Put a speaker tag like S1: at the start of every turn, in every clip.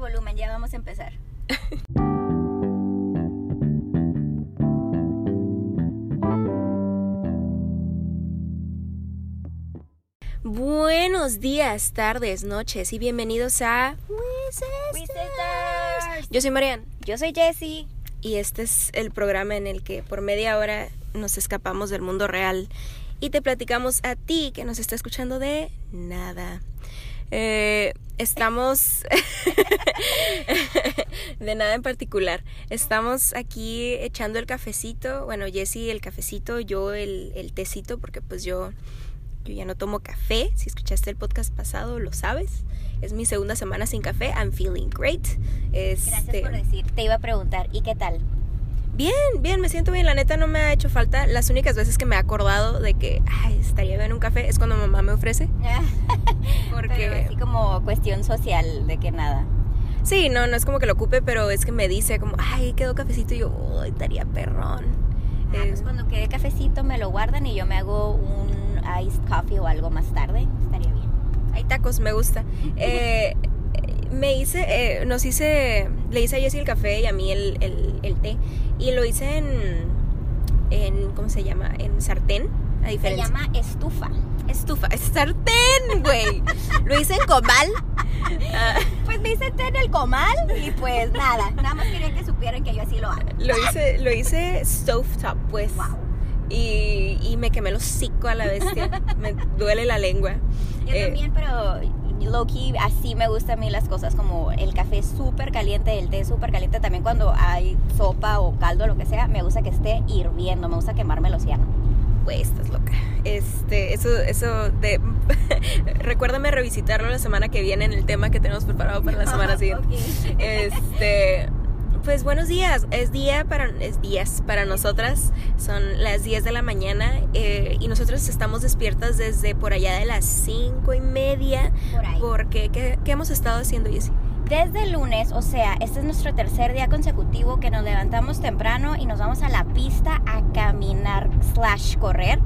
S1: volumen, ya vamos a empezar.
S2: Buenos días, tardes, noches y bienvenidos a Yo soy Marian
S1: Yo soy Jessie.
S2: y este es el programa en el que por media hora nos escapamos del mundo real y te platicamos a ti que nos está escuchando de nada. Eh, estamos de nada en particular. Estamos aquí echando el cafecito. Bueno, Jessie el cafecito, yo el, el tecito, porque pues yo, yo ya no tomo café. Si escuchaste el podcast pasado, lo sabes. Es mi segunda semana sin café. I'm feeling great.
S1: Gracias
S2: Este,
S1: por decir. Te iba a preguntar, ¿y qué tal?
S2: Bien, bien, me siento bien. La neta no me ha hecho falta. Las únicas veces que me he acordado de que ay, estaría bien un café es cuando mamá me ofrece. Porque
S1: Pero así como cuestión social, de que nada.
S2: Sí, no, no es como que lo ocupe, pero es que me dice como, ay, quedó cafecito y yo, ay, estaría perrón.
S1: Ah,
S2: Eh,
S1: pues cuando quede cafecito me lo guardan y yo me hago un iced coffee o algo más tarde. Estaría bien.
S2: hay tacos, me gusta. Eh, me hice, eh, nos hice, le hice a Jessie el café y a mí el, el, el té. Y lo hice en, en, ¿cómo se llama? En sartén, a
S1: Se
S2: diferencia.
S1: llama estufa.
S2: Estufa, es sartén, güey. lo hice en comal. Ah,
S1: Pues me hice té en el comal y pues nada. Nada más quería que supieran que yo así lo hago.
S2: lo hice, lo hice stovetop, pues.
S1: Wow.
S2: Y, y me quemé el hocico a la bestia. me duele la lengua.
S1: Yo
S2: Eh,
S1: también, pero low-key, así me gustan a mí las cosas como el café súper caliente, el té súper caliente. También cuando hay sopa o caldo, lo que sea, me gusta que esté hirviendo. Me gusta quemarme el océano.
S2: Güey, estás loca. Este, eso, eso de. Recuérdame revisitarlo la semana que viene en el tema que tenemos preparado para la semana siguiente. Este. Pues buenos días, es día para, es días para nosotras, son las 10 de la mañana eh, y nosotros estamos despiertas desde por allá de las 5 y media
S1: Por ahí.
S2: porque, ¿qué, qué hemos estado haciendo, Jessie?
S1: Desde el lunes, o sea, este es nuestro tercer día consecutivo que nos levantamos temprano y nos vamos a la pista a caminar slash correr.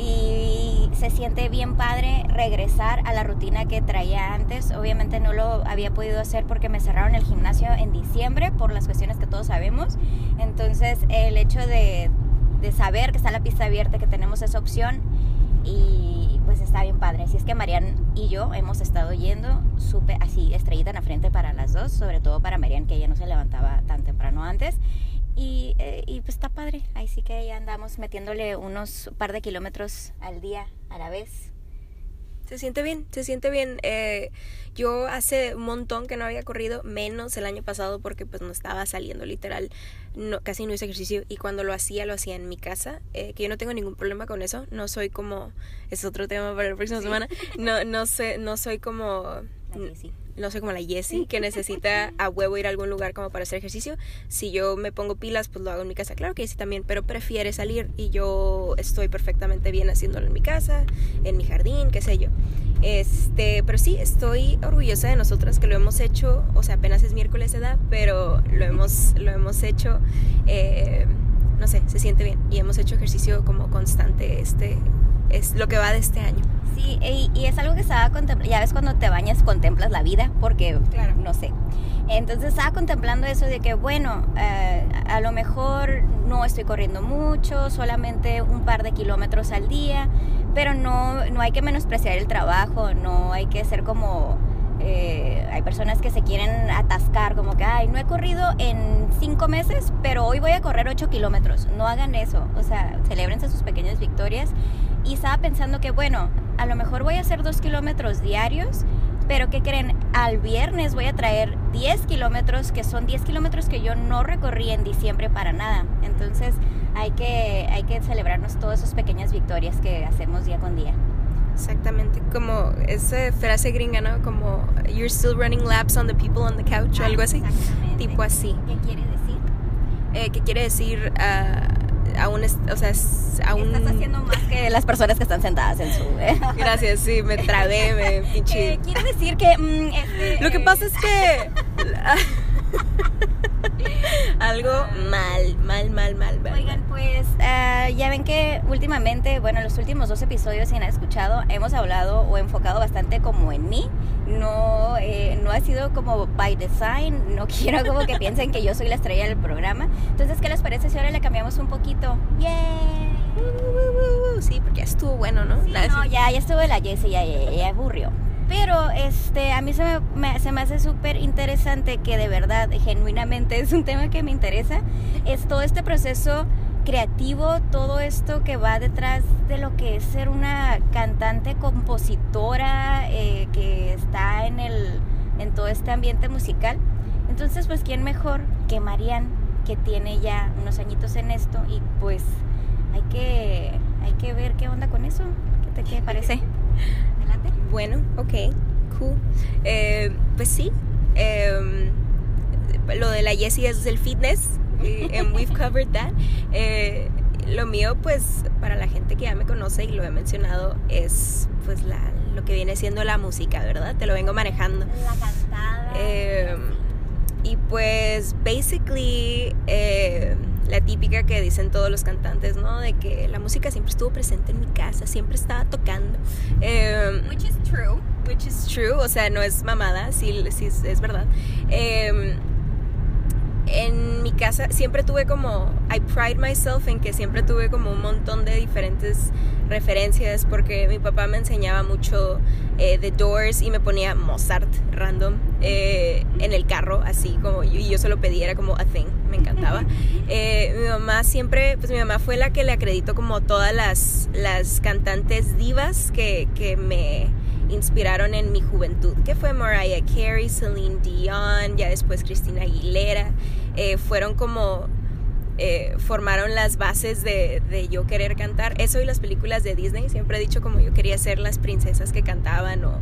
S1: Y se siente bien padre regresar a la rutina que traía antes. Obviamente no lo había podido hacer porque me cerraron el gimnasio en diciembre por las cuestiones que todos sabemos. Entonces el hecho de, de saber que está la pista abierta, que tenemos esa opción y pues está bien padre. Así es que Marian y yo hemos estado yendo súper así, estrellita en la frente para las dos, sobre todo para Marian que ella no se levantaba tan temprano antes. Y, eh, y pues está padre, ahí sí que ya andamos metiéndole unos par de kilómetros al día a la vez.
S2: Se siente bien, se siente bien. Eh, yo hace un montón que no había corrido, menos el año pasado porque pues no estaba saliendo literal, no, casi no hice ejercicio y cuando lo hacía lo hacía en mi casa, eh, que yo no tengo ningún problema con eso, no soy como, es otro tema para la próxima semana, no, no sé, no soy como...
S1: Sí.
S2: No soy como la Jessie que necesita a huevo ir a algún lugar como para hacer ejercicio. Si yo me pongo pilas, pues lo hago en mi casa. Claro que Jessie también, pero prefiere salir y yo estoy perfectamente bien haciéndolo en mi casa, en mi jardín, qué sé yo. Este, pero sí, estoy orgullosa de nosotras que lo hemos hecho, o sea, apenas es miércoles de edad, pero lo hemos, lo hemos hecho, eh, no sé, se siente bien y hemos hecho ejercicio como constante, este, es lo que va de este año.
S1: Sí, y, y es algo que estaba contemplando, ya ves cuando te bañas contemplas la vida, porque
S2: Claro.
S1: no sé. Entonces estaba contemplando eso de que, bueno, eh, a lo mejor no estoy corriendo mucho, solamente un par de kilómetros al día, pero no, no hay que menospreciar el trabajo, no hay que ser como... eh, hay personas que se quieren atascar, como que, ay, no he corrido en cinco meses, pero hoy voy a correr ocho kilómetros. No hagan eso, o sea, celebrense sus pequeñas victorias. Y estaba pensando que, bueno, a lo mejor voy a hacer dos kilómetros diarios, pero ¿qué creen? Al viernes voy a traer 10 kilómetros, que son 10 kilómetros que yo no recorrí en diciembre para nada. Entonces hay que, hay que celebrarnos todas esas pequeñas victorias que hacemos día con día.
S2: Exactamente, como esa frase gringa, ¿no? Como you're still running laps on the people on the couch o algo así. Tipo así.
S1: ¿Qué quiere decir?
S2: Eh, ¿Qué quiere decir? ah, aún, es- o sea, aún...
S1: Estás haciendo más que las personas que están sentadas en su... ¿eh?
S2: Gracias, sí, me trabé, me pinche...
S1: Eh, quiere decir que... mm, este,
S2: Lo que
S1: eh,
S2: pasa es que... Algo mal, mal, mal, mal, mal.
S1: Oigan, pues ah, ya ven que últimamente, bueno, en los últimos dos episodios, si han escuchado, hemos hablado o enfocado bastante como en mí. No, eh, no, ha sido como by design. No quiero como que piensen que yo soy la estrella del programa. Entonces, ¿qué les parece si ahora le cambiamos un poquito? ¡Yay!
S2: Sí, porque ya estuvo bueno, ¿no?
S1: Sí, no, ya, ya estuvo la Jessie, ya, ya, ya aburrió. Pero este, a mí se me, se me hace súper interesante que de verdad, genuinamente es un tema que me interesa. Es todo este proceso creativo, todo esto que va detrás de lo que es ser una cantante, compositora, eh, que está en, el, en todo este ambiente musical. Entonces, pues, ¿quién mejor que Marianne, que tiene ya unos añitos en esto? Y pues hay que, hay que ver qué onda con eso. ¿Qué te parece?
S2: Bueno, ok, cool. Eh, pues sí, em, lo de la Jessie es el fitness, and we've covered that. Eh, lo mío, pues, para la gente que ya me conoce y lo he mencionado, es pues la, lo que viene siendo la música, ¿verdad? Te lo vengo manejando.
S1: La cantada.
S2: Eh, y pues, basically, eh, la típica que dicen todos los cantantes, ¿no? De que la música siempre estuvo presente en mi casa, siempre estaba tocando. Eh,
S1: Which is true.
S2: which is true, o sea, no es mamada, sí, sí es, es verdad. Eh, en mi casa siempre tuve como, I pride myself en que siempre tuve como un montón de diferentes referencias porque mi papá me enseñaba mucho eh, The Doors y me ponía Mozart random eh, en el carro, así como, y yo se lo pedía, era como a thing, me encantaba. Eh, mi mamá siempre, pues mi mamá fue la que le acreditó como todas las, las cantantes divas que, que me inspiraron en mi juventud, que fue Mariah Carey, Celine Dion, ya después Cristina Aguilera, eh, fueron como, eh, formaron las bases de, de yo querer cantar. Eso y las películas de Disney, siempre he dicho como yo quería ser las princesas que cantaban o,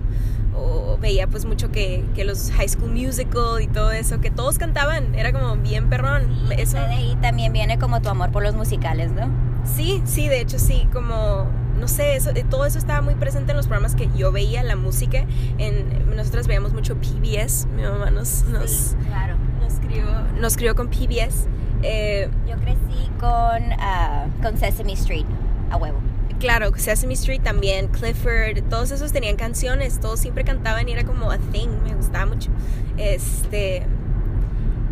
S2: o veía pues mucho que, que los High School Musical y todo eso, que todos cantaban, era como bien perrón. Eso,
S1: De ahí también viene como tu amor por los musicales, ¿no?
S2: Sí, sí, de hecho sí, como no sé, eso, eh, todo eso estaba muy presente en los programas que yo veía, la música. En, nosotras veíamos mucho PBS, mi mamá nos, nos,
S1: claro.
S2: nos, crió, nos crió con PBS. Eh,
S1: Yo crecí con, ah, con Sesame Street, a huevo.
S2: claro, Sesame Street también, Clifford, todos esos tenían canciones, todos siempre cantaban y era como a thing, me gustaba mucho. Este.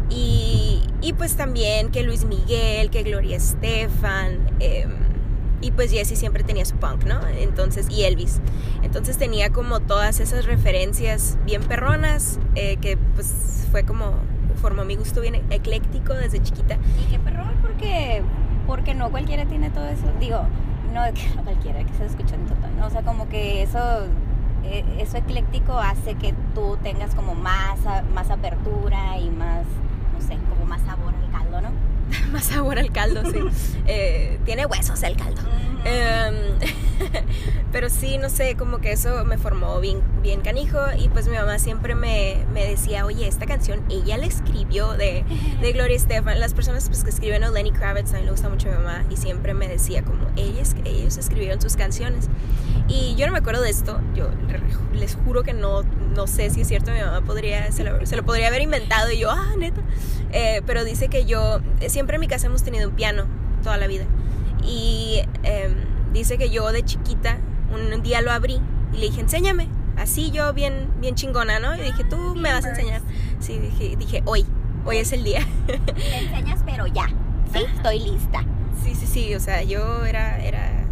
S2: Y, y pues también que Luis Miguel, que Gloria Estefan. eh, y pues Jesse siempre tenía su punk, ¿no? Entonces, y Elvis. Entonces tenía como todas esas referencias bien perronas, eh, que pues fue como, formó mi gusto bien ecléctico desde chiquita.
S1: Y qué perrón, porque, porque no cualquiera tiene todo eso. Digo, no no cualquiera que se escucha en total, ¿no? O sea, como que eso, eh, eso ecléctico hace que tú tengas como más, más apertura y más, no sé, como más sabor al caldo, ¿no?
S2: Más sabor al caldo, sí. Eh, tiene huesos el caldo. Em, pero sí, no sé, como que eso me formó bien, bien canijo y pues mi mamá siempre me, me decía, oye, esta canción ella la escribió de, de Gloria Estefan. Las personas pues, que escriben o Lenny Kravitz, a mí le gusta mucho mi mamá y siempre me decía como, ellos, ellos escribieron sus canciones. Y yo no me acuerdo de esto, yo les juro que no, no sé si es cierto, mi mamá podría, se lo, se lo podría haber inventado y yo, ah, neta. Eh, pero dice que yo, siempre en mi casa hemos tenido un piano toda la vida. Y em, dice que yo de chiquita, un, un día lo abrí y le dije, enséñame. Así yo bien, bien chingona, ¿no? Y dije, tú me vas a enseñar. Sí, dije, dije, hoy, hoy es el día.
S1: Me enseñas, pero ya, ¿sí? Estoy lista.
S2: Sí, sí, sí, o sea, yo era, era,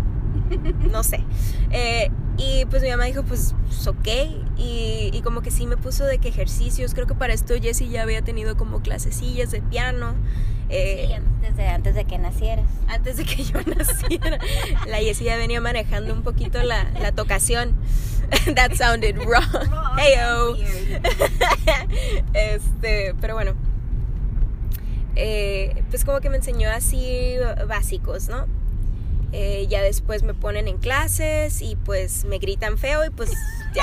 S2: no sé. Eh, y pues mi mamá dijo, pues, pues, ok. Y, y como que sí me puso de que ejercicios. Creo que para esto Jessie ya había tenido como clasecillas de piano. Eh,
S1: Sí, desde antes de que nacieras.
S2: antes de que yo naciera. La Jessie ya venía manejando un poquito la, la tocación. That sounded wrong. Heyo. este, pero bueno. Eh, pues como que me enseñó así básicos, ¿no? Eh, ya después me ponen en clases y pues me gritan feo y pues ya.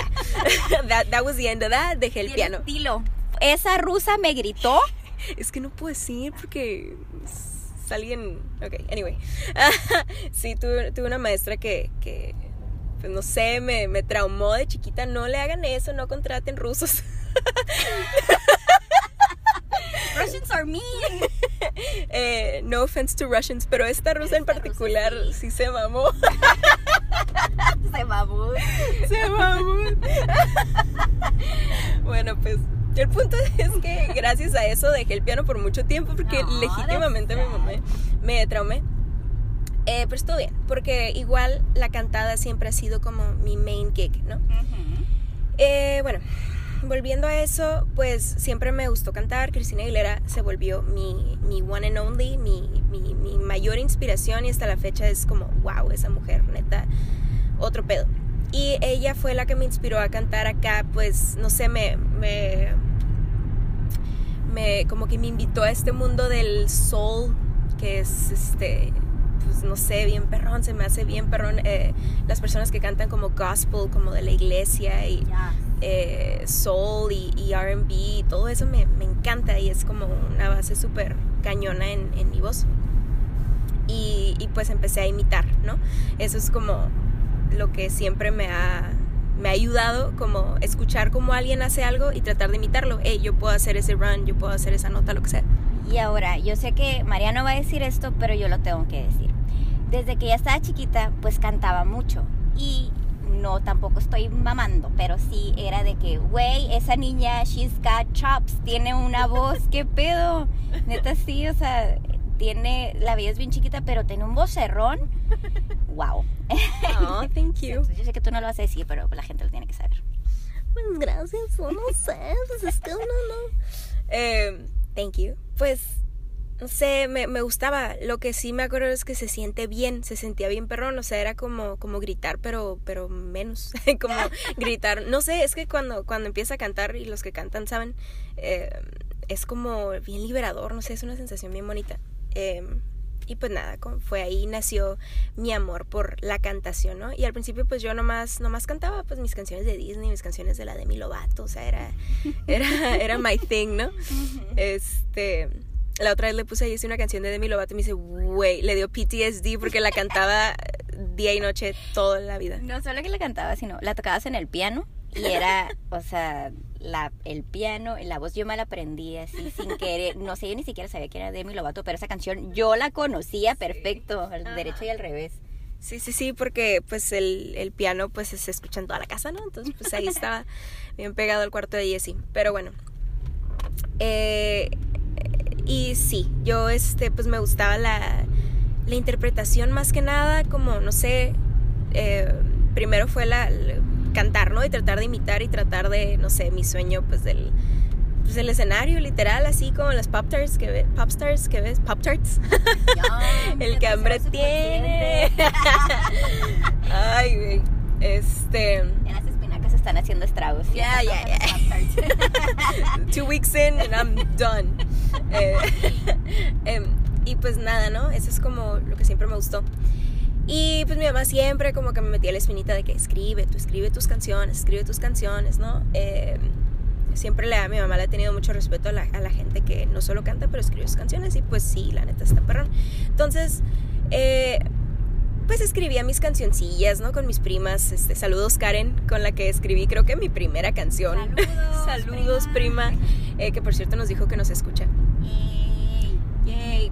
S2: that, that was the end of that. Dejé el piano.
S1: Esa rusa me gritó.
S2: Es que no puedo decir porque es alguien. Ok, anyway. sí, tuve, tuve una maestra que, que, pues no sé, me, me traumó de chiquita. No le hagan eso, no contraten rusos.
S1: Russians are mean.
S2: Eh, no offense to Russians, pero esta rusa en
S1: Esta rusa
S2: particular
S1: sí.
S2: sí se mamó.
S1: Se mamó.
S2: se mamó. bueno, pues el punto es que gracias a eso dejé el piano por mucho tiempo porque
S1: No,
S2: legítimamente me, mamé, me traumé. Eh, pero estuvo bien, porque igual la cantada siempre ha sido como mi main gig, ¿no? Eh, bueno, volviendo a eso, pues siempre me gustó cantar. Cristina Aguilera se volvió mi, mi one and only, mi, mi, mi mayor inspiración y hasta la fecha es como, wow, esa mujer, neta, otro pedo. Y ella fue la que me inspiró a cantar acá, pues, no sé, me, me, me como que me invitó a este mundo del soul, que es este, pues no sé, bien perrón, se me hace bien perrón eh, las personas que cantan como gospel, como de la iglesia y. eh, soul y, y RB, todo eso me, me encanta y es como una base súper cañona en, en mi voz. Y, y pues empecé a imitar, ¿no? Eso es como lo que siempre me ha, me ha ayudado, como escuchar cómo alguien hace algo y tratar de imitarlo. Hey, yo puedo hacer ese run, yo puedo hacer esa nota, lo que sea.
S1: Y ahora, yo sé que Mariano va a decir esto, pero yo lo tengo que decir. Desde que ya estaba chiquita, pues cantaba mucho. Y no, tampoco estoy mamando, pero sí era de que, güey, esa niña, she's got chops, tiene una voz, qué pedo. Neta sí, o sea, tiene, la vida es bien chiquita, pero tiene un vocerrón. Wow.
S2: Oh, thank you.
S1: Entonces, yo sé que tú no lo vas a decir, pero la gente lo tiene que saber.
S2: Pues gracias, no sé, pues es que uno no. Eh, thank you. Pues, no sé, me, me gustaba. Lo que sí me acuerdo es que se siente bien, se sentía bien perrón, o sea, era como, como gritar, pero, pero menos, como gritar. No sé, es que cuando, cuando empieza a cantar, y los que cantan saben, eh, es como bien liberador, no sé, es una sensación bien bonita. Eh, y pues nada, como fue ahí nació mi amor por la cantación, ¿no? Y al principio pues yo nomás, nomás cantaba pues mis canciones de Disney, mis canciones de la Demi Lovato, o sea, era, era, era my thing, ¿no? Este, la otra vez le puse ahí una canción de Demi Lovato y me dice, güey, le dio PTSD porque la cantaba día y noche toda la vida.
S1: No solo que la cantabas, sino la tocabas en el piano y era, o sea, la, el piano, la voz yo me la aprendí así sin querer. No sé, yo ni siquiera sabía que era Demi Lovato, pero esa canción yo la conocía perfecto, al
S2: Ajá.
S1: derecho y al revés.
S2: Sí, sí, sí, porque pues el, el piano pues se escucha en toda la casa, ¿no? Entonces pues ahí estaba bien pegado al cuarto de Jessie. Pero bueno. Eh, y sí, yo este pues me gustaba la, la interpretación más que nada, como no sé, eh, primero fue la, la- cantar, ¿no? Y tratar de imitar y tratar de, no sé, mi sueño pues del pues el escenario literal así como las pop stars que ves, pop stars que ves, pop tarts. El que hambre tiene. Ay, güey. Este.
S1: Ya las espinacas están haciendo estragos.
S2: Ya, ya, ya. Two weeks in and I'm done. Eh, em, y pues nada, ¿no? Eso es como lo que siempre me gustó. Y pues mi mamá siempre como que me metía la espinita de que escribe, tú escribe tus canciones, escribe tus canciones, ¿no? Eh, siempre le, mi mamá le ha tenido mucho respeto a la, a la gente que no solo canta, pero escribe sus canciones. Y pues sí, la neta está perrón. Entonces, eh, pues escribía mis cancioncillas, ¿no? Con mis primas. Este, saludos, Karen, con la que escribí creo que mi primera canción.
S1: Saludos,
S2: Saludos, prima. eh, que por cierto nos dijo que nos escucha.
S1: Yay.
S2: Yay.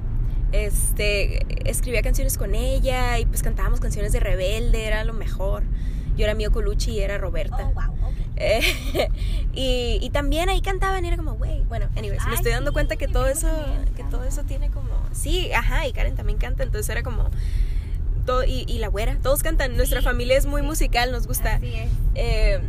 S2: Este, escribía canciones con ella y pues cantábamos canciones de Rebelde, era lo mejor. Yo era Mio Colucci y era Roberta.
S1: Oh, wow.
S2: Eh, y, y también ahí cantaban y era como, güey, bueno, anyways, me estoy dando
S1: sí,
S2: cuenta que todo eso, que todo eso tiene como, sí, ajá, y Karen también canta, entonces era como, todo, y, y la güera, todos cantan, nuestra
S1: Sí,
S2: familia es muy
S1: sí.
S2: musical, nos gusta.
S1: Así es.
S2: Eh,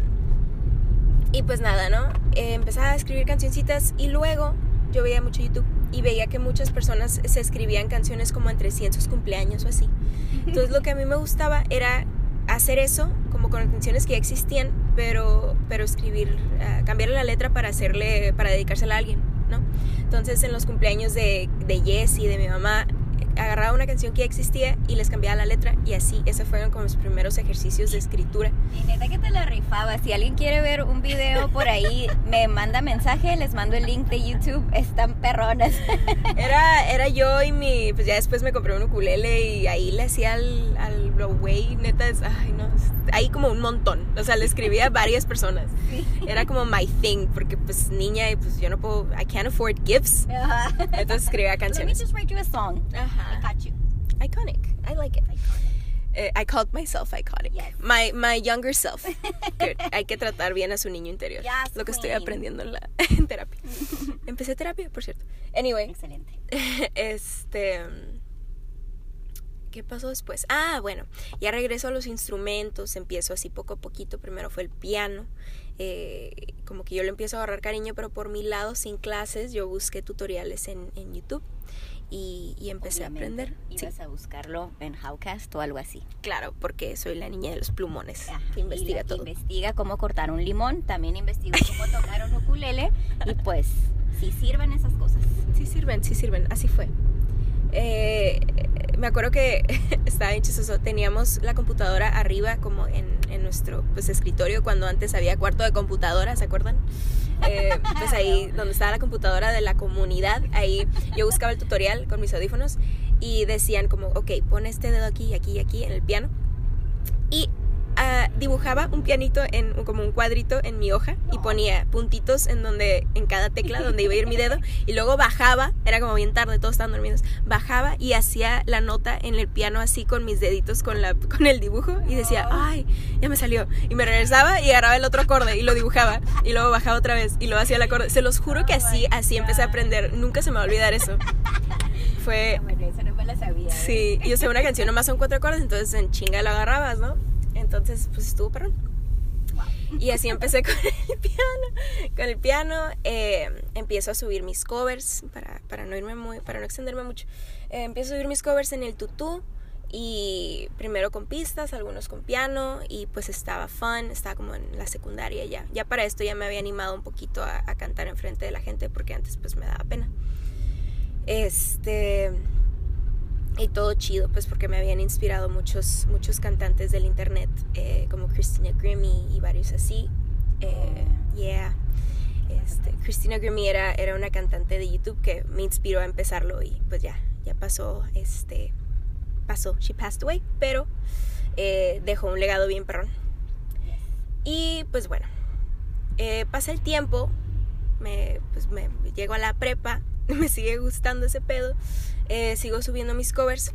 S2: y pues nada, ¿no? Eh, empezaba a escribir cancioncitas y luego yo veía mucho YouTube y veía que muchas personas se escribían canciones como entre sí en sus cumpleaños o así. Entonces lo que a mí me gustaba era hacer eso, como con canciones que ya existían, pero, pero escribir, ah, cambiarle la letra para hacerle, para dedicársela a alguien, ¿no? Entonces en los cumpleaños de, de Jessie, de mi mamá, agarraba una canción que ya existía y les cambiaba la letra y así, esos fueron como mis primeros ejercicios de escritura.
S1: Y neta que te la rifaba. Si alguien quiere ver un video por ahí, me manda mensaje, les mando el link de YouTube. Están perronas.
S2: Era, era yo y mi, pues ya después me compré un ukulele y ahí le hacía al, al güey, neta, es, ay no, ahí como un montón, o sea, le escribía a varias personas. Era como my thing, porque pues niña y pues yo no puedo, I can't afford gifts,
S1: Ajá.
S2: entonces escribía
S1: Let me
S2: canciones.
S1: just write you a song. I got you.
S2: Iconic, I like it. Eh, I called myself iconic.
S1: Yes.
S2: My, my younger self. Good. Hay que tratar bien a su niño interior.
S1: Yes,
S2: lo que estoy
S1: queen.
S2: aprendiendo en, la, en terapia. Empecé terapia, por cierto. Anyway,
S1: Excelente.
S2: este. ¿Qué pasó después? Ah, bueno, ya regreso a los instrumentos, empiezo así poco a poquito. Primero fue el piano. eh, como que yo le empiezo a agarrar cariño, pero por mi lado, sin clases, yo busqué tutoriales en, en YouTube y, y empecé
S1: Obviamente,
S2: a aprender. Sí,
S1: Ibas a buscarlo en Howcast o algo así.
S2: claro, porque soy la niña de los plumones
S1: Ajá,
S2: que investiga
S1: y la que
S2: todo.
S1: Investiga cómo cortar un limón, también investiga cómo tocar un ukulele y pues sí sirven esas cosas.
S2: Sí sirven, sí sirven, así fue. Eh, me acuerdo que estaba bien chistoso. Teníamos la computadora arriba, como en, en nuestro pues, escritorio, cuando antes había cuarto de computadora, ¿se acuerdan? Eh, pues ahí, donde estaba la computadora de la comunidad, ahí yo buscaba el tutorial con mis audífonos y decían, como, ok, pon este dedo aquí, aquí y aquí en el piano. Y dibujaba un pianito en como un cuadrito en mi hoja y ponía puntitos en donde en cada tecla donde iba a ir mi dedo y luego bajaba era como bien tarde todos estaban dormidos bajaba y hacía la nota en el piano así con mis deditos con la con el dibujo y decía ay ya me salió y me regresaba y agarraba el otro acorde y lo dibujaba y luego bajaba otra vez y luego hacía el acorde se los juro que así así empecé a aprender nunca se me va a olvidar eso fue
S1: Bueno, eso no me la sabía. ¿eh?
S2: Sí, y o sea, una canción nomás son cuatro acordes, entonces en chinga lo agarrabas, ¿no? Entonces, pues estuvo perrón. Y así empecé con el piano. Con el piano eh, empiezo a subir mis covers para, para no irme muy, para no extenderme mucho. Eh, empiezo a subir mis covers en el tutú y primero con pistas, algunos con piano y pues estaba fun, estaba como en la secundaria ya. Ya para esto ya me había animado un poquito a, a cantar enfrente de la gente porque antes pues me daba pena. Este y todo chido, pues porque me habían inspirado muchos, muchos cantantes del internet, eh, como Christina Grimmie y varios así. Eh, yeah. Este, Christina Grimmie era, era una cantante de YouTube que me inspiró a empezarlo y pues ya, ya pasó, este, pasó, she passed away, pero eh, dejó un legado bien perrón. Y pues bueno, eh, pasa el tiempo, me, pues me llego a la prepa, me sigue gustando ese pedo, eh, sigo subiendo mis covers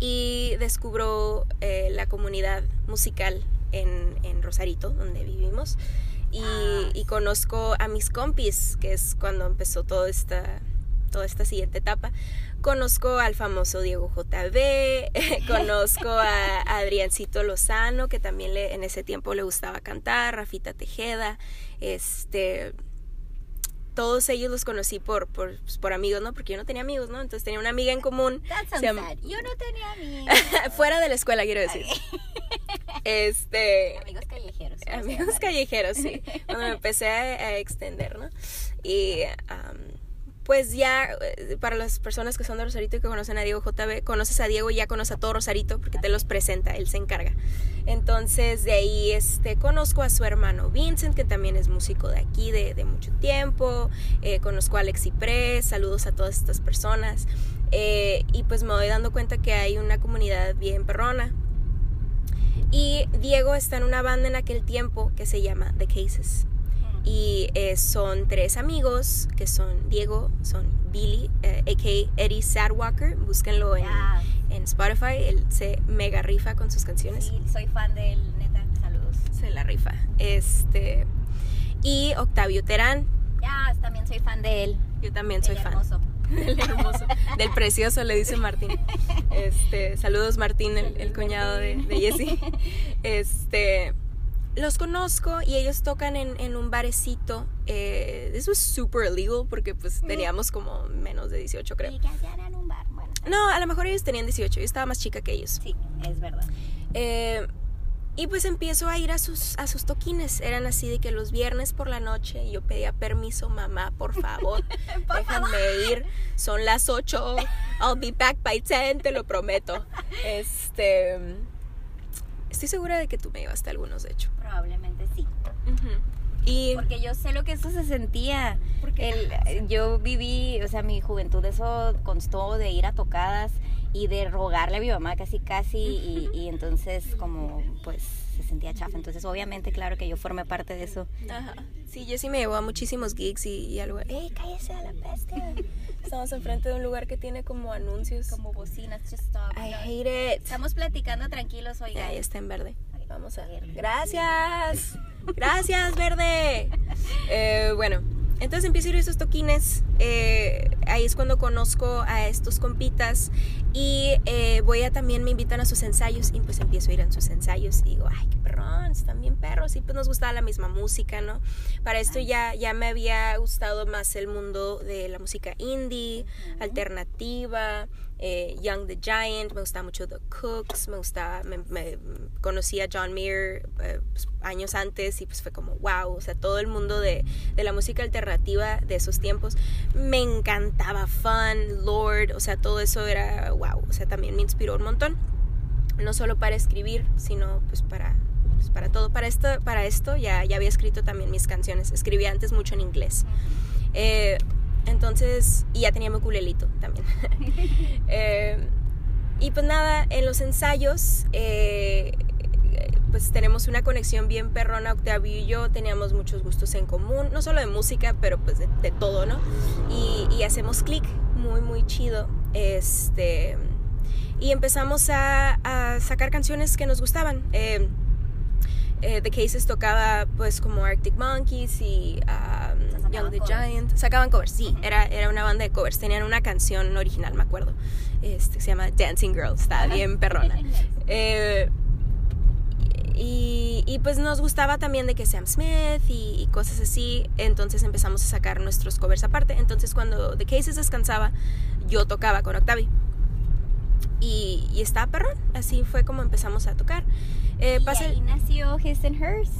S2: y descubro eh, la comunidad musical en, en Rosarito, donde vivimos. Y,
S1: Ah,
S2: y conozco a mis compis, que es cuando empezó toda esta, toda esta siguiente etapa. Conozco al famoso Diego JB, conozco a Adriancito Lozano, que también le, en ese tiempo le gustaba cantar, Rafita Tejeda, este, todos ellos los conocí por, por, pues, por amigos, ¿no? Porque yo no tenía amigos, ¿no? Entonces tenía una amiga en común. Llama-.
S1: Yo no tenía amigos.
S2: Fuera de la escuela, quiero decir. Este.
S1: amigos callejeros. ¿cómo se
S2: Amigos callejeros, sí. Cuando me empecé a, a extender, ¿no? Y am, pues ya, eh, para las personas que son de Rosarito y que conocen a Diego JB, conoces a Diego y ya conoces a todo Rosarito porque te los presenta, él se encarga. Entonces de ahí este, conozco a su hermano Vincent, que también es músico de aquí de, mucho tiempo. Eh, conozco a Alex Press, saludos a todas estas personas. Eh, y pues me voy dando cuenta que hay una comunidad bien perrona. Y Diego está en una banda en aquel tiempo que se llama The Cases. Y eh, son tres amigos que son Diego, son Billy, eh, a.k.a. Eddie Sadwalker. Búsquenlo en, en Spotify. Él se mega rifa con sus canciones.
S1: sí, soy fan de él, neta. Saludos.
S2: Se la rifa. Este. Y Octavio Terán.
S1: Ya, también soy fan de él.
S2: Yo también soy
S1: El
S2: fan.
S1: hermoso.
S2: Del hermoso. Del precioso, le dice Martín. Este, saludos Martín, el, el cuñado de, de Jessie. Este, los conozco y ellos tocan en, en un barecito. Eh, eso es super illegal porque pues teníamos como menos de 18 creo.
S1: Y que hacían en un bar. Bueno,
S2: No, a lo mejor ellos tenían 18, yo estaba más chica que ellos.
S1: sí, es verdad.
S2: Eh, y pues empiezo a ir a sus, a sus toquines. Eran así de que los viernes por la noche yo pedía permiso, mamá, por favor, déjame ir. Son las 8, I'll be back by 10, te lo prometo. Este, estoy segura de que tú me llevaste algunos, de hecho.
S1: Probablemente sí.
S2: Y
S1: Porque yo sé lo que eso se sentía.
S2: Porque-
S1: El- yo viví, o sea, mi juventud, eso constó de ir a tocadas y de rogarle a mi mamá casi casi y, y entonces como pues sentía chafa. Entonces, obviamente, claro que yo formé parte de eso.
S2: Ajá. Sí, Jessie me llevó a muchísimos gigs y, y algo. ¡Ey, cállese a la peste! Estamos enfrente de un lugar que tiene como anuncios.
S1: Como bocinas, just stop.
S2: I hate it.
S1: Estamos platicando tranquilos, oiga.
S2: Ahí está en verde. Vamos a ver. Gracias. Gracias, verde. Eh, bueno, entonces empiezo a ir a esos toquines. eh, ahí es cuando conozco a estos compitas. Y eh, voy a también me invitan a sus ensayos. Y pues empiezo a ir a sus ensayos. Y digo, ay, qué perrón, están bien perros. Y pues nos gustaba la misma música, ¿no? Para esto ya, ya me había gustado más el mundo de la música indie, alternativa. Eh, Young the Giant, me gustaba mucho The Cooks, me gustaba, me, me- conocí a John Mayer eh, años antes y pues fue como wow, o sea, todo el mundo de, de la música alternativa de esos tiempos. Me encantaba, Fun, Lord, o sea, todo eso era wow, o sea, también me inspiró un montón, no solo para escribir, sino pues para pues, para todo, para esto, para esto ya, ya había escrito también mis canciones, escribía antes mucho en inglés. Eh, entonces, y ya tenía mi ukulelito también. Eh, y pues nada, en los ensayos, eh, pues tenemos una conexión bien perrona, Octavio y yo teníamos muchos gustos en común, no solo de música, pero pues de, de todo, ¿no? Y, y hacemos clic muy, muy chido. Este, y empezamos a, a sacar canciones que nos gustaban. Eh, eh, The Cases tocaba pues como Arctic Monkeys y um, Young the
S1: covers.
S2: Giant. Sacaban covers, sí, era, era una banda de covers. Tenían una canción original, me acuerdo. Este, se llama Dancing Girl, está bien perrona. Eh, y, y, pues nos gustaba también de que Sam Smith y, y cosas así. Entonces empezamos a sacar nuestros covers aparte. Entonces cuando The Cases descansaba, yo tocaba con Octavio. Y, y estaba perrón. Así fue como empezamos a tocar. Eh,
S1: y
S2: pasa el-
S1: nació His and Hers.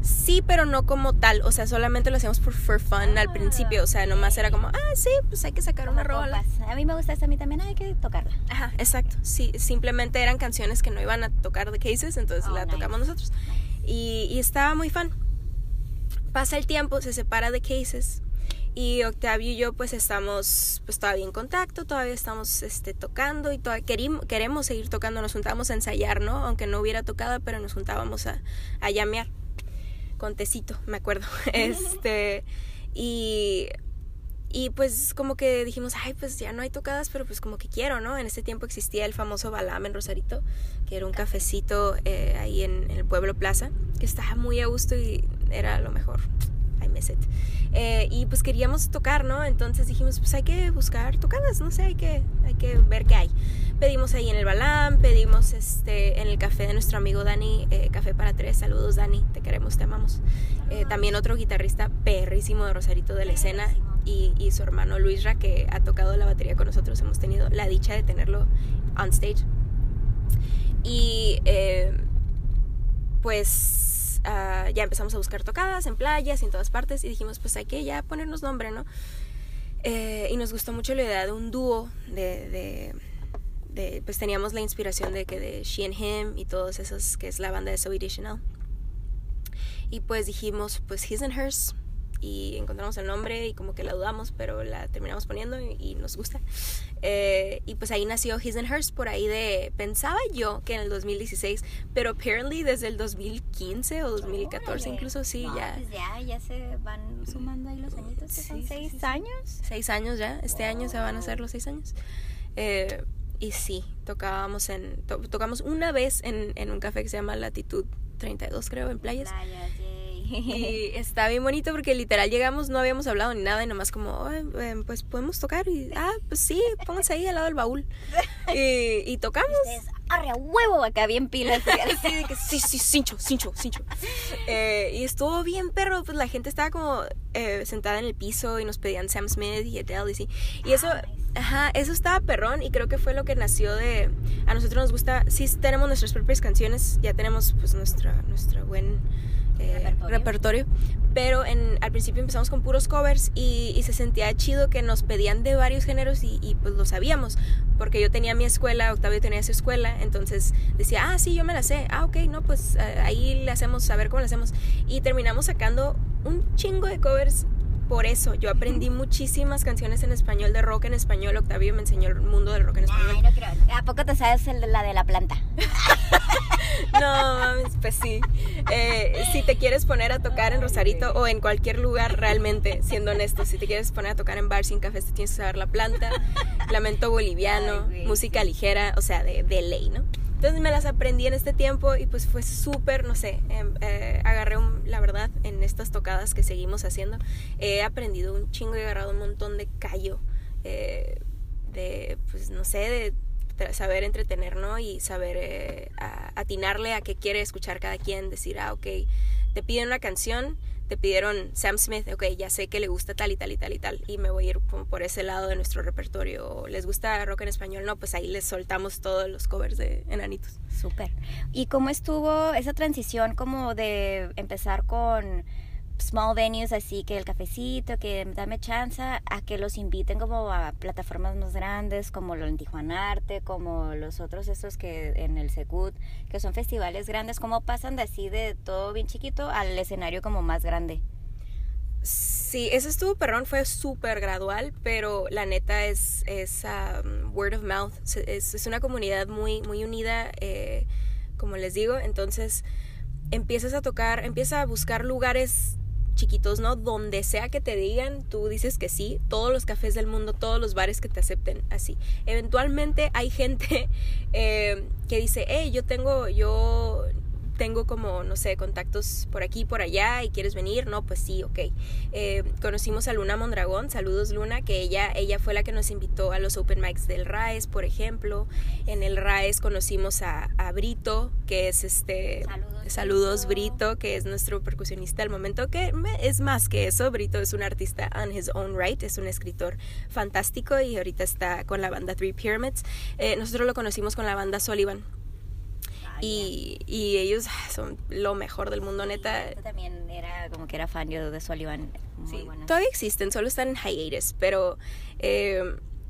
S2: Sí, pero no como tal, o sea, solamente lo hacíamos por for fun al
S1: Ah,
S2: principio, o sea, nomás era como, ah, sí, pues hay que sacar una rola.
S1: compas. A mí me gusta esta, a mí también hay que tocarla.
S2: Ajá, exacto, sí, simplemente eran canciones que no iban a tocar de Cases, entonces
S1: Oh,
S2: la
S1: nice.
S2: tocamos nosotros. Y, y estaba muy fun. Pasa el tiempo, se separa de Cases y Octavio y yo pues estamos pues todavía en contacto, todavía estamos este, tocando y todavía queremos seguir tocando, nos juntábamos a ensayar, ¿no? Aunque no hubiera tocado, pero nos juntábamos a, a llamear con tecito, me acuerdo. Este, y, y pues como que dijimos, ay, pues ya no hay tocadas, pero pues como que quiero, ¿no? En ese tiempo existía el famoso Balam en Rosarito, que era un cafecito eh, ahí en el Pueblo Plaza, que estaba muy a gusto y era lo mejor. I miss it. Eh, y pues queríamos tocar, ¿no? Entonces dijimos, pues hay que buscar tocadas, no sé, hay que, hay que ver qué hay. Pedimos ahí en el Balam, pedimos este, en el café de nuestro amigo Dani, eh, Café para Tres. Saludos, Dani, te queremos, te amamos. Eh, también otro guitarrista perrísimo de Rosarito de la escena y, y su hermano Luisra, que ha tocado la batería con nosotros. Hemos tenido la dicha de tenerlo on stage. Y eh, pues ah, ya empezamos a buscar tocadas en playas y en todas partes y dijimos, pues hay que ya ponernos nombre, ¿no? Eh, y nos gustó mucho la idea de un dúo de, pues teníamos la inspiración de que de She and Him y todos esos que es la banda de So Additional y pues dijimos pues His and Hers y encontramos el nombre y como que la dudamos pero la terminamos poniendo y, y nos gusta Eh, y pues ahí nació His and Hers por ahí de pensaba yo que en el 2016 pero apparently desde el 2015 o 2014
S1: Órale.
S2: incluso sí
S1: No,
S2: ya
S1: pues ya, ya se van sumando ahí los añitos, que
S2: Sí,
S1: son seis
S2: sí, sí.
S1: años.
S2: seis años ya. Este año se van a hacer los seis años. Eh, y sí, tocábamos en. to- tocamos una vez en, en un café que se llama Latitud 32, creo, en playas.
S1: Playas, yay.
S2: Y está bien bonito porque literal llegamos, no habíamos hablado ni nada y nomás como, "Ay, eh, pues podemos tocar. Y, ah, pues sí, pónganse ahí al lado del baúl. Y, y tocamos.
S1: Ustedes, arre a huevo, acá bien pilas.
S2: Sí, de que sí, sí, cincho, cincho, cincho. Eh, y estuvo bien perro, pues la gente estaba como eh, sentada en el piso y nos pedían Sam Smith y Adele y sí. Y eso,
S1: Ah, nice.
S2: ajá, eso estaba perrón y creo que fue lo que nació de... A nosotros nos gusta, sí tenemos nuestras propias canciones, ya tenemos pues nuestra, nuestro buen eh,
S1: Repertorio.
S2: repertorio. Pero en, al principio empezamos con puros covers y, y se sentía chido que nos pedían de varios géneros y, y, pues lo sabíamos. Porque yo tenía mi escuela, Octavio tenía su escuela, entonces decía, ah, sí, yo me la sé. Ah, ok, no, pues ahí le hacemos, a ver cómo le hacemos. Y terminamos sacando un chingo de covers por eso. Yo aprendí muchísimas canciones en español, de rock en español. Octavio me enseñó el mundo del rock en español.
S1: Ay, no creo. ¿A poco te sabes el de la de la planta?
S2: pues sí. Eh, si te quieres poner a tocar en Rosarito o en cualquier lugar realmente, siendo honesto, si te quieres poner a tocar en bar sin cafés, te tienes que saber la planta, lamento boliviano, música ligera, o sea, de, de ley, ¿no? Entonces me las aprendí en este tiempo y pues fue súper, no sé, em, eh, agarré la verdad en estas tocadas que seguimos haciendo, he aprendido un chingo y agarrado un montón de callo, eh, de, pues no sé, de saber entretener, ¿no? Y saber eh, atinarle a qué quiere escuchar cada quien, decir, ah, ok, te piden una canción, te pidieron Sam Smith, ok, ya sé que le gusta tal y tal y tal y tal, y me voy a ir por ese lado de nuestro repertorio. ¿Les gusta rock en español? No, pues ahí les soltamos todos los covers de Enanitos.
S1: Súper. ¿Y cómo estuvo esa transición como de empezar con small venues así que el cafecito, que dame chance a que los inviten como a plataformas más grandes como lo en Tijuana Arte, como los otros estos que en el Secut, que son festivales grandes, ¿cómo pasan de así de todo bien chiquito al escenario como más grande?
S2: Sí, eso estuvo perrón, fue súper gradual, pero la neta es, es um, word of mouth, es, es, una comunidad muy, muy unida, eh, como les digo, entonces empiezas a tocar, empiezas a buscar lugares chiquitos, ¿no? Donde sea que te digan, tú dices que sí, todos los cafés del mundo, todos los bares que te acepten así. Eventualmente hay gente eh, que dice, hey, yo tengo, yo tengo como, no sé, contactos por aquí, por allá y quieres venir, no, pues sí, ok. Eh, conocimos a Luna Mondragón, saludos Luna, que ella, ella fue la que nos invitó a los open mics del RAES, por ejemplo. En el RAES conocimos a, Brito, que es este... Saludos, Brito. que es nuestro percusionista al momento, que es más que eso, Brito es un artista on his own right, es un escritor fantástico y ahorita está con la banda Three Pyramids. Eh, nosotros lo conocimos con la banda Sullivan, y, y, ellos son lo mejor del mundo, neta.
S1: Yo también era como que era fan yo de Sullivan.
S2: sí, todavía existen, solo están en hiatus, pero eh,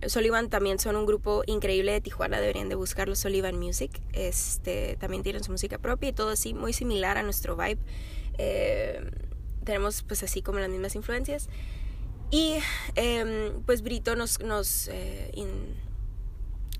S2: Sullivan también son un grupo increíble de Tijuana, deberían de buscarlo, Sullivan Music. Este, también tienen su música propia y todo así, muy similar a nuestro vibe. Eh, tenemos pues así como las mismas influencias. Y em, pues Brito nos, nos eh,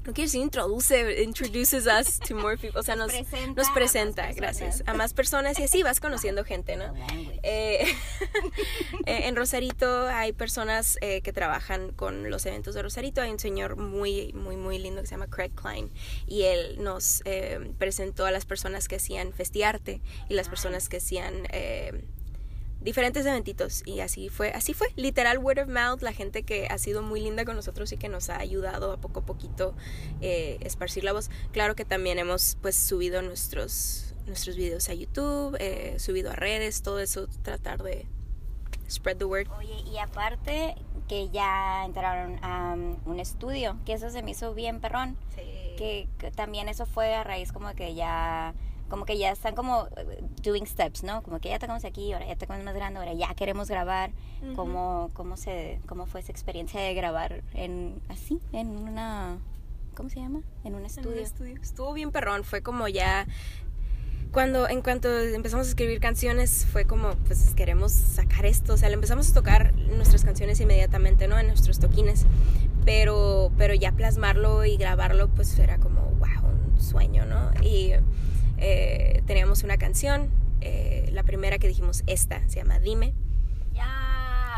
S2: no quiero decir introduce, introduces us to more people, o sea, nos presenta, nos presenta gracias, a más personas y así vas conociendo gente, ¿no? Eh, eh, en Rosarito hay personas eh, que trabajan con los eventos de Rosarito, hay un señor muy, muy, muy lindo que se llama Craig Klein. Y él nos presentó a las personas que hacían festiarte y las personas que hacían diferentes eventitos y así fue, así fue, literal word of mouth, la gente que ha sido muy linda con nosotros y que nos ha ayudado a poco a poquito eh, esparcir la voz. Claro que también hemos pues subido nuestros, nuestros videos a YouTube, eh, subido a redes, todo eso, tratar de spread the word.
S1: Oye, y aparte que ya entraron a un estudio, que eso se me hizo bien perrón, que, que también eso fue a raíz como que ya como que ya están como eh, doing steps, ¿no? Como que ya tocamos aquí, ahora ya tocamos más grande, ahora ya queremos grabar. ¿Cómo, cómo, se, ¿Cómo fue esa experiencia de grabar en así, en una... ¿Cómo se llama? En un estudio. En un
S2: estudio. Estuvo bien perrón, fue como ya... Cuando, en cuanto empezamos a escribir canciones, fue como, pues queremos sacar esto. O sea, le empezamos a tocar nuestras canciones inmediatamente, ¿no? En nuestros toquines. Pero, pero ya plasmarlo y grabarlo, pues era como, wow, un sueño, ¿no? Y eh, teníamos una canción, eh, la primera que dijimos, esta, se llama Dime.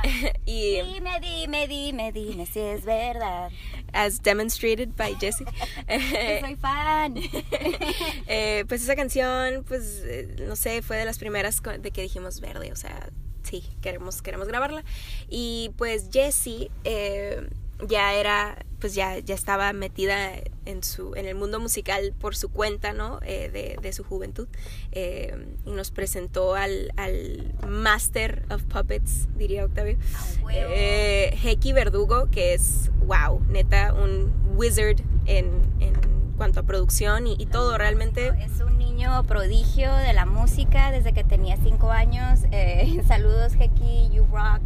S1: Y, dime, dime, dime, dime si es verdad.
S2: As demonstrated by Jessie.
S1: soy fan.
S2: Eh, pues esa canción, pues, no sé, fue de las primeras de que dijimos verde, o sea, sí, queremos, queremos grabarla. Y pues Jessie ya era pues ya, ya estaba metida en, su, en el mundo musical por su cuenta, ¿no? Eh, de, de, su juventud. Eh, y nos presentó al, al Master of Puppets, diría Octavio. eh, Heki Verdugo, que es, wow, neta, un wizard en, en cuanto a producción y, y todo, realmente.
S1: Es un niño prodigio de la música desde que tenía cinco años. Eh, saludos, Heki, you rock.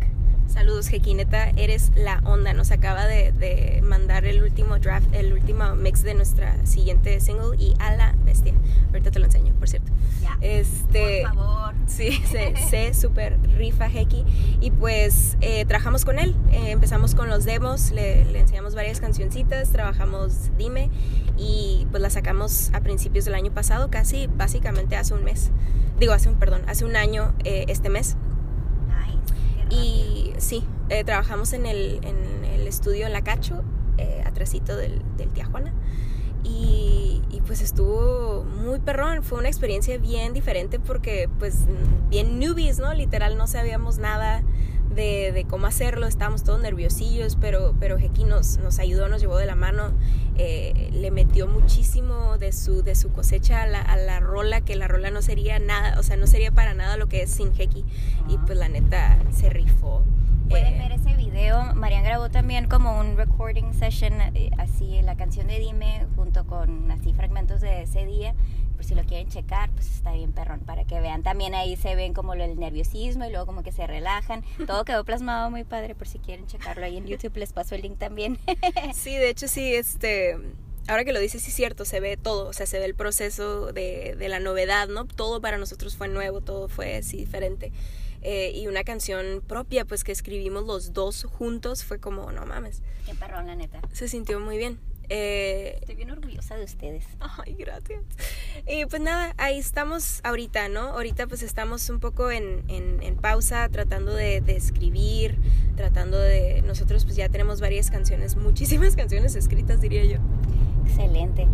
S2: Saludos Jequineta, eres la onda. Nos acaba de, de, mandar el último draft, el último mix de nuestra siguiente single y a la bestia. Ahorita te lo enseño, por cierto.
S1: Ya.
S2: Este,
S1: Por favor.
S2: Sí, se, se super rifa Heki. Y pues eh, trabajamos con él. Eh, empezamos con los demos, le, le, enseñamos varias cancioncitas, trabajamos Dime y pues la sacamos a principios del año pasado, casi básicamente hace un mes. Digo, hace un, perdón, hace un año eh, este mes.
S1: Nice.
S2: Y sí, eh, trabajamos en el, en el estudio en La Cacho, eh, atrásito del, del Tijuana. Y, y, pues estuvo muy perrón, fue una experiencia bien diferente porque pues bien newbies, ¿no? Literal no sabíamos nada de, de cómo hacerlo, estábamos todos nerviosillos, pero, pero Heki nos, nos ayudó, nos llevó de la mano, eh, le metió muchísimo de su, de su cosecha a la, a la, rola, que la rola no sería nada, o sea, no sería para nada lo que es sin Heki. Uh -huh. Y pues la neta se rifó.
S1: Pueden ver ese video. Marian grabó también como un recording session, eh, así la canción de Dime, junto con así fragmentos de ese día. Por si lo quieren checar, pues está bien perrón, para que vean. También ahí se ven como el nerviosismo y luego como que se relajan. Todo quedó plasmado muy padre, por si quieren checarlo ahí en YouTube. Les paso el link también.
S2: sí, de hecho sí, este ahora que lo dices, sí es cierto, se ve todo, o sea, se ve el proceso de, de, la novedad, ¿no? Todo para nosotros fue nuevo, todo fue así diferente. Eh, y una canción propia, pues que escribimos los dos juntos, fue como, no mames.
S1: Qué perrón, la neta.
S2: Se sintió muy bien. Eh,
S1: Estoy bien orgullosa de ustedes.
S2: Ay, gracias. Y pues nada, ahí estamos ahorita, ¿no? Ahorita pues estamos un poco en, en, en pausa, tratando de, de, escribir, tratando de... Nosotros pues ya tenemos varias canciones, muchísimas canciones escritas, diría yo.
S1: Excelente.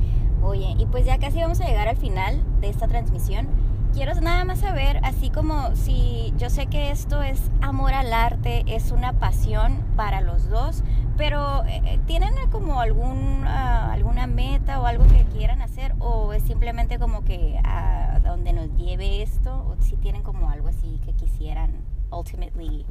S1: Oye, y pues ya casi vamos a llegar al final de esta transmisión quiero nada más saber, así como si yo sé que esto es amor al arte, es una pasión para los dos, pero eh, ¿tienen como algún, uh, alguna meta o algo que quieran hacer o es simplemente como que a donde nos lleve esto o si tienen como algo así que quisieran ultimately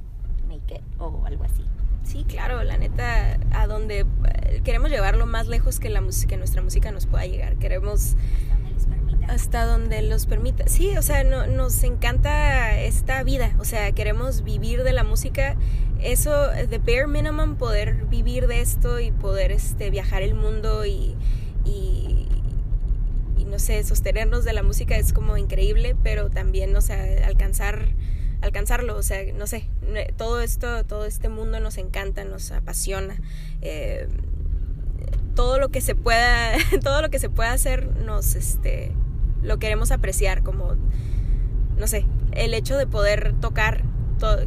S1: make it o algo así?
S2: Sí, claro, la neta, a donde eh, queremos llevarlo más lejos que la que nuestra música nos pueda llegar. Queremos hasta donde los permita. Sí, o sea, no, nos encanta esta vida, o sea, queremos vivir de la música, eso, the bare minimum, poder vivir de esto y poder este, viajar el mundo y, y, no sé, sostenernos de la música es como increíble, pero también, o sea, alcanzar alcanzarlo, o sea, no sé, todo esto, todo este mundo nos encanta, nos apasiona. Eh, todo lo que se pueda, todo lo que se pueda hacer nos este lo queremos apreciar como, no sé, el hecho de poder tocar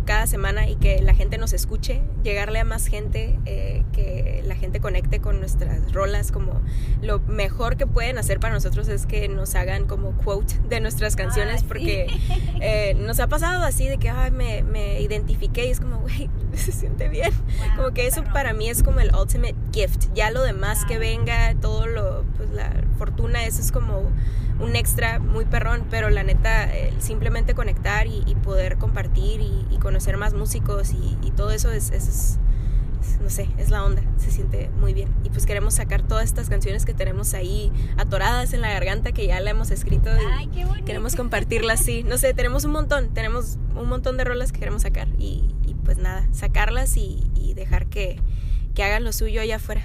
S2: cada semana y que la gente nos escuche, llegarle a más gente, eh, que la gente conecte con nuestras rolas, como lo mejor que pueden hacer para nosotros es que nos hagan como quote de nuestras canciones,
S1: ah, sí.
S2: porque eh, nos ha pasado así de que Ay, me, me identifiqué y es como, güey, se siente bien.
S1: Wow,
S2: como que eso para mí es como el ultimate gift. Ya lo demás que
S1: Claro.
S2: venga, todo lo, pues la fortuna, eso es como un extra muy perrón, pero la neta, el simplemente conectar y, y poder compartir y, y conocer más músicos y, y todo eso es, es- no sé, es la onda, se siente muy bien. Y pues queremos sacar todas estas canciones que tenemos ahí atoradas en la garganta que ya la hemos escrito y
S1: Ay, qué
S2: queremos compartirlas así. No sé, tenemos un montón, tenemos un montón de rolas que queremos sacar y, y pues nada, sacarlas y, y dejar que, que hagan lo suyo allá afuera.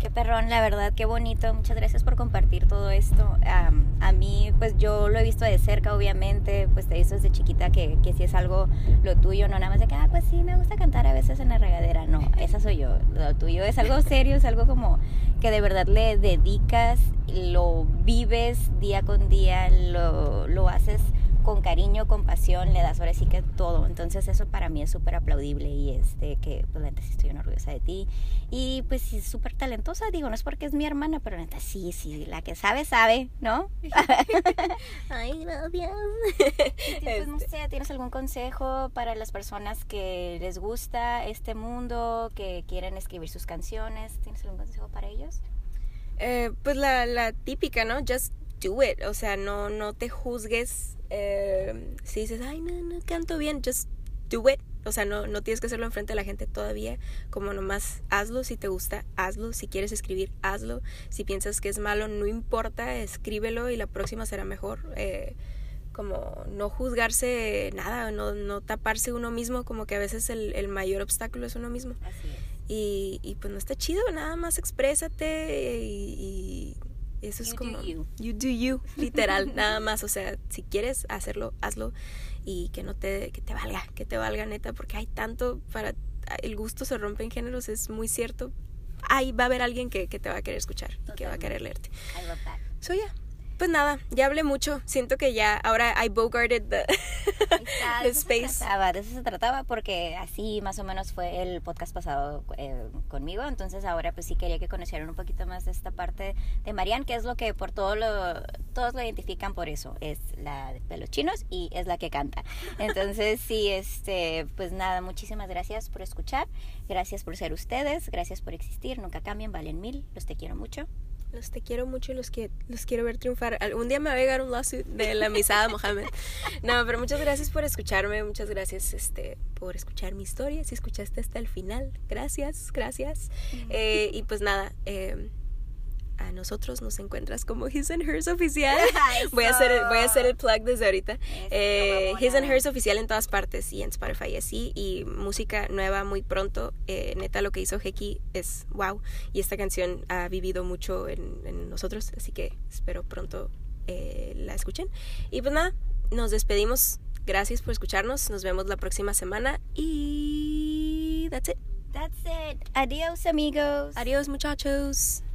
S1: Qué perrón, la verdad, qué bonito. Muchas gracias por compartir todo esto. Am, a mí, pues yo lo he visto de cerca, obviamente, pues te he visto desde chiquita que, que si es algo lo tuyo, no nada más de que, ah, pues sí, me gusta cantar a veces en la regadera. No, esa soy yo. Lo tuyo es algo serio, es algo como que de verdad le dedicas, lo vives día con día, lo, lo haces con cariño, con pasión, le das ahora sí que todo. Entonces eso para mí es súper aplaudible y este que pues la neta sí estoy orgullosa de ti. Y pues sí, es súper talentosa, digo, no es porque es mi hermana, pero neta sí, sí, la que sabe, sabe, ¿no?
S2: Ay, gracias.
S1: Y, pues, no
S2: Este.
S1: sé, ¿tienes algún consejo para las personas que les gusta este mundo, que quieren escribir sus canciones? ¿Tienes algún consejo para ellos?
S2: Eh, pues la, la típica, ¿no? Just do it. O sea, no, no te juzgues. Eh, si dices, ay, no, no canto bien, just do it. O sea, no, no tienes que hacerlo enfrente de la gente todavía. Como nomás hazlo. Si te gusta, hazlo. Si quieres escribir, hazlo. Si piensas que es malo, no importa, escríbelo y la próxima será mejor. Eh, como no juzgarse nada, no, no taparse uno mismo, como que a veces el, el mayor obstáculo es uno mismo.
S1: Así es.
S2: Y, y pues no está chido, nada más exprésate y, y eso es
S1: You do
S2: como...
S1: you.
S2: You do you, literal, nada más. O sea, si quieres hacerlo, hazlo y que no te, que te valga, que te valga neta, porque hay tanto para... El gusto se rompe en géneros, es muy cierto. Ahí va a haber alguien que, que te va a querer escuchar y que va a querer leerte.
S1: I love that.
S2: So, yeah. Pues nada, ya hablé mucho. Siento que ya ahora I bogarted the, the
S1: eso se
S2: space.
S1: trataba, de eso se trataba porque así más o menos fue el podcast pasado eh, conmigo, entonces ahora pues sí quería que conocieran un poquito más de esta parte de Marianne, que es lo que por todo lo, todos lo identifican por eso, es la de pelos chinos y es la que canta. Entonces sí, este, pues nada, muchísimas gracias por escuchar, gracias por ser ustedes, gracias por existir, nunca cambien, valen mil, los te quiero mucho.
S2: Los te quiero mucho y los, que, los quiero ver triunfar. Algún día me va a llegar un lawsuit de la misada Mohamed. No, pero muchas gracias por escucharme. Muchas gracias este, por escuchar mi historia. Si escuchaste hasta el final, gracias, gracias. Eh, y pues nada, eh, a nosotros nos encuentras como His and Hers Oficial. Voy a, hacer el, voy a hacer el plug desde ahorita. Eh, His and Hers Oficial en todas partes y en Spotify así. Y música nueva muy pronto. Eh, neta, lo que hizo Heki es wow. Y esta canción ha vivido mucho en, en nosotros. Así que espero pronto eh, la escuchen. Y pues nada, nos despedimos. Gracias por escucharnos. Nos vemos la próxima semana. Y that's it.
S1: That's it. Adiós amigos.
S2: Adiós, muchachos.